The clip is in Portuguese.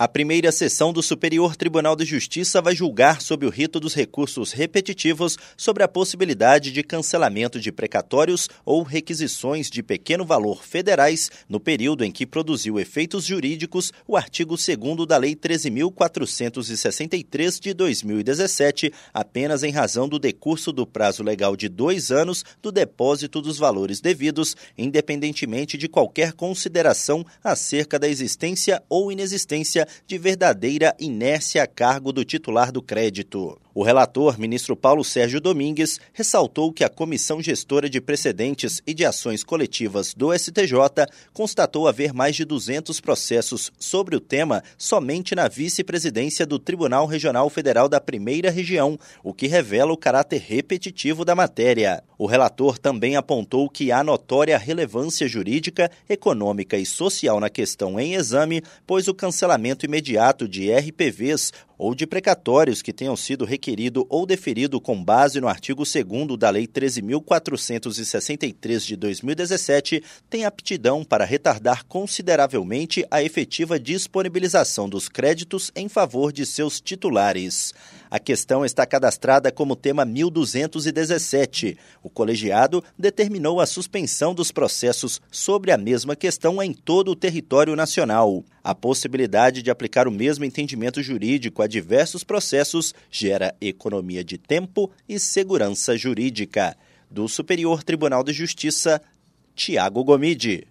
A primeira sessão do Superior Tribunal de Justiça vai julgar sob o rito dos recursos repetitivos sobre a possibilidade de cancelamento de precatórios ou requisições de pequeno valor federais no período em que produziu efeitos jurídicos o artigo 2 da Lei 13.463 de 2017, apenas em razão do decurso do prazo legal de dois anos do depósito dos valores devidos, independentemente de qualquer consideração acerca da existência ou inexistência de verdadeira inércia a cargo do titular do crédito. O relator, ministro Paulo Sérgio Domingues, ressaltou que a Comissão Gestora de Precedentes e de Ações Coletivas do STJ constatou haver mais de 200 processos sobre o tema somente na vice-presidência do Tribunal Regional Federal da Primeira Região, o que revela o caráter repetitivo da matéria. O relator também apontou que há notória relevância jurídica, econômica e social na questão em exame, pois o cancelamento imediato de RPVs ou de precatórios que tenham sido requerido ou deferido com base no artigo 2 da Lei 13.463 de 2017 tem aptidão para retardar consideravelmente a efetiva disponibilização dos créditos em favor de seus titulares. A questão está cadastrada como tema 1217. O colegiado determinou a suspensão dos processos sobre a mesma questão em todo o território nacional. A possibilidade de aplicar o mesmo entendimento jurídico a diversos processos gera economia de tempo e segurança jurídica. Do Superior Tribunal de Justiça, Tiago Gomide.